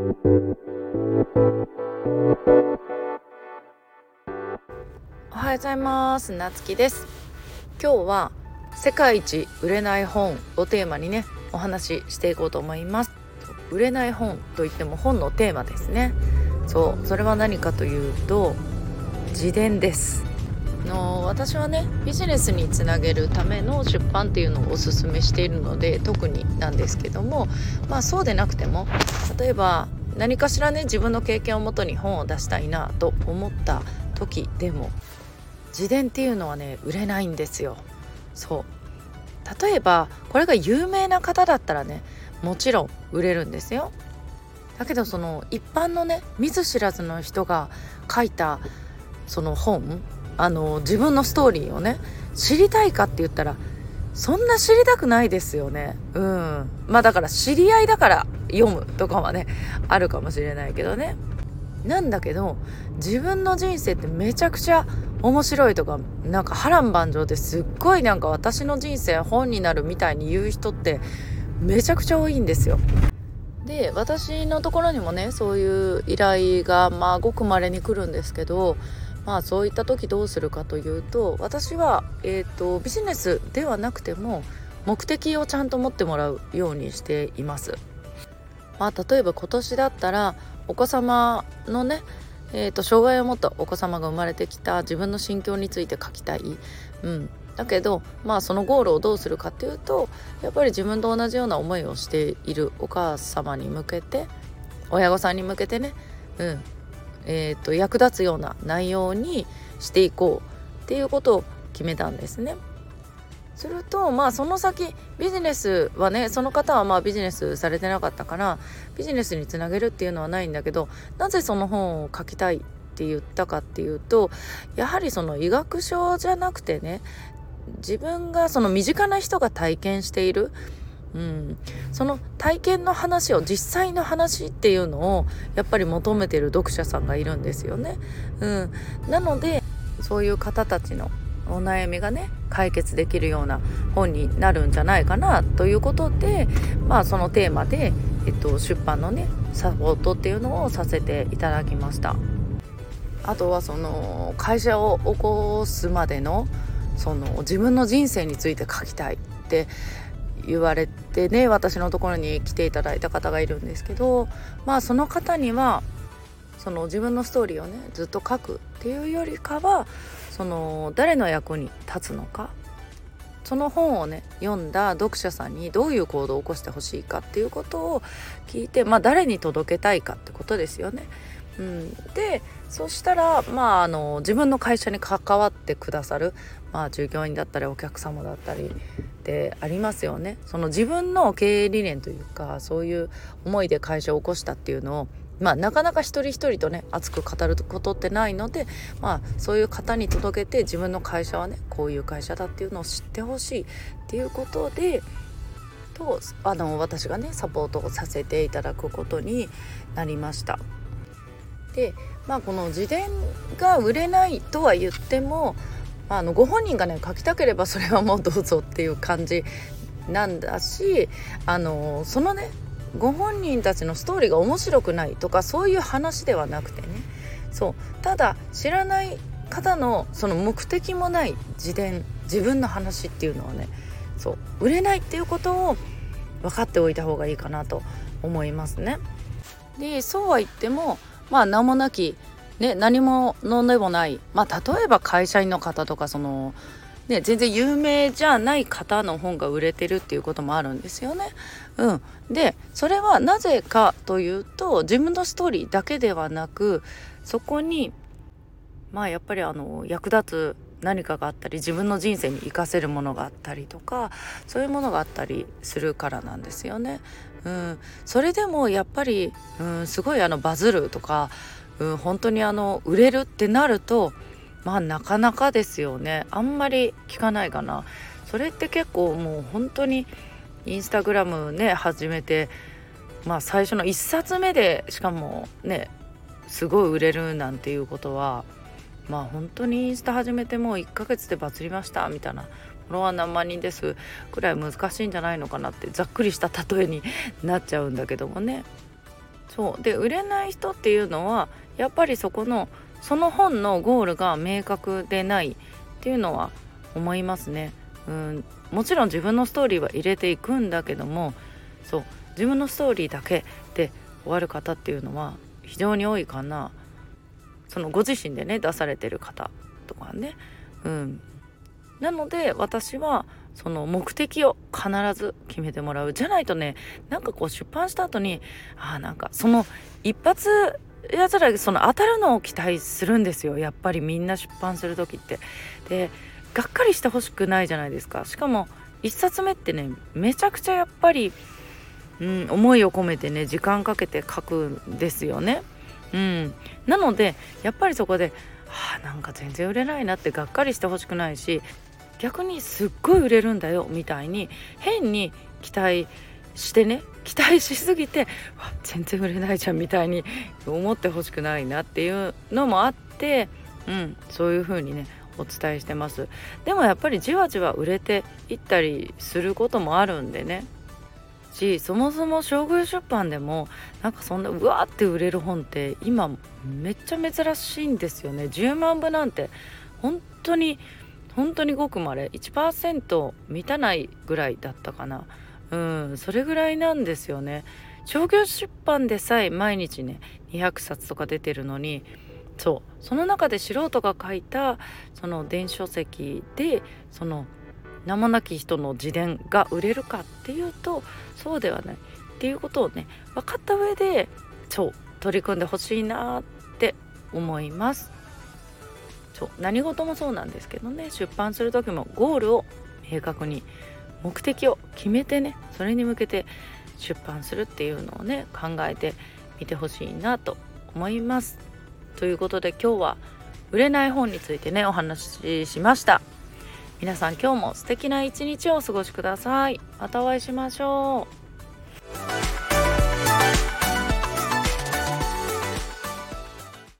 おはようございます。なつきです。今日は世界一売れない本をテーマにねお話ししていこうと思います。売れない本といっても本のテーマですね。そうそれは何かというと自伝です。の私はねビジネスにつなげるための出版っていうのをおすすめしているので特になんですけどもまあそうでなくても例えば何かしらね自分の経験をもとに本を出したいなと思った時でも自伝っていうのはね売れないんですよ。そう。例えばこれが有名な方だったらねもちろん売れるんですよ。だけどその一般のね見ず知らずの人が書いたその本あの自分のストーリーをね知りたいかって言ったらそんな知りたくないですよね。うん。まあだから知り合いだから読むとかはねあるかもしれないけどね。なんだけど自分の人生ってめちゃくちゃ面白いとかなんか波乱万丈ですっごいなんか私の人生本になるみたいに言う人ってめちゃくちゃ多いんですよ。で私のところにもねそういう依頼がまあごくまれに来るんですけどまあそういった時どうするかというと私は、えーと、ビジネスではなくても目的をちゃんと持ってもらうようにしています。まあ、例えば今年だったらお子様のね、えーと、障害を持ったお子様が生まれてきた自分の心境について書きたい、うん、だけどまあそのゴールをどうするかっていうとやっぱり自分と同じような思いをしているお母様に向けて親御さんに向けてね、うん。えーと、役立つような内容にしていこうっていうことを決めたんですね。するとまあその先ビジネスはねその方はまあビジネスされてなかったからビジネスにつなげるっていうのはないんだけどなぜその本を書きたいって言ったかっていうとやはりその医学書じゃなくてね自分がその身近な人が体験しているうん、その体験の話を実際の話っていうのをやっぱり求めてる読者さんがいるんですよね。うん、なのでそういう方たちのお悩みがね解決できるような本になるんじゃないかなということでまあそのテーマで、えっと、出版のねサポートっていうのをさせていただきました。あとはその会社を起こすまでのその自分の人生について書きたいって言われてね私のところに来ていただいた方がいるんですけどまあその方にはその自分のストーリーをねずっと書くっていうよりかはその誰の役に立つのかその本をね読んだ読者さんにどういう行動を起こしてほしいかっていうことを聞いてまあ誰に届けたいかってことですよね。うん、でそしたら、まあ、あの自分の会社に関わってくださる、まあ、従業員だったりお客様だったりってありますよね。その自分の経営理念というかそういう思いで会社を起こしたっていうのをまあ、なかなか一人一人とね熱く語ることってないので、まあ、そういう方に届けて自分の会社はねこういう会社だっていうのを知ってほしいっていうことでとあの私がねサポートをさせていただくことになりました。でまあこの自伝が売れないとは言っても、まあ、あのご本人がね書きたければそれはもうどうぞっていう感じなんだしあのそのねご本人たちのストーリーが面白くないとかそういう話ではなくてね。そう。ただ知らない方のその目的もない自伝自分の話っていうのはねそう。売れないっていうことを分かっておいた方がいいかなと思いますね。でそうは言ってもまあ名もなき、ね、何ものでもない、まあ、例えば会社員の方とかその、ね、全然有名じゃない方の本が売れてるっていうこともあるんですよね。うん、でそれはなぜかというと自分のストーリーだけではなくそこにまあやっぱりあの役立つ何かがあったり自分の人生に生かせるものがあったりとかそういうものがあったりするからなんですよね。うん、それでもやっぱり、うん、すごいあのバズるとか、うん、本当にあの売れるってなるとまあなかなかですよね。あんまり聞かないかな。それって結構もう本当にインスタグラムね始めてまあ最初の1冊目でしかもねすごい売れるなんていうことはまあ本当にインスタ始めてもう1ヶ月でバズりましたみたいな。フォロワー何万人ですくらい難しいんじゃないのかなってざっくりした例えになっちゃうんだけどもね。そう。で売れない人っていうのはやっぱりそこのその本のゴールが明確でないっていうのは思いますね。うん。もちろん自分のストーリーは入れていくんだけどもそう。自分のストーリーだけで終わる方っていうのは非常に多いかな。そのご自身でね出されてる方とかね。うん。なので私はその目的を必ず決めてもらう。じゃないとねなんかこう出版した後にあなんかその一発やつらその当たるのを期待するんですよやっぱりみんな出版する時って。でがっかりしてほしくないじゃないですかしかも1冊目ってねめちゃくちゃやっぱり、うん、思いを込めてね時間かけて書くんですよね。うん、なのでやっぱりそこではあなんか全然売れないなってがっかりしてほしくないし逆にすっごい売れるんだよみたいに変に期待してしてね期待しすぎて全然売れないじゃんみたいに思ってほしくないなっていうのもあって、うん、そういう風にねお伝えしてます。でもやっぱりじわじわ売れていったりすることもあるんでね。しそもそも将軍出版でもなんかそんなうわーって売れる本って今めっちゃ珍しいんですよね。10万部なんて本当に本当にごくまれ1%満たないぐらいだったかな。うんそれぐらいなんですよね商業出版でさえ毎日ね200冊とか出てるのにそうその中で素人が書いたその電子書籍でその名もなき人の自伝が売れるかっていうとそうではないっていうことをね分かった上でそう取り組んでほしいなって思います。そう何事もそうなんですけどね出版する時もゴールを明確に目的を決めてねそれに向けて出版するっていうのをね考えてみてほしいなと思います。ということで今日は売れない本についてねお話ししました。皆さん今日も素敵な一日をお過ごしください。またお会いしましょう。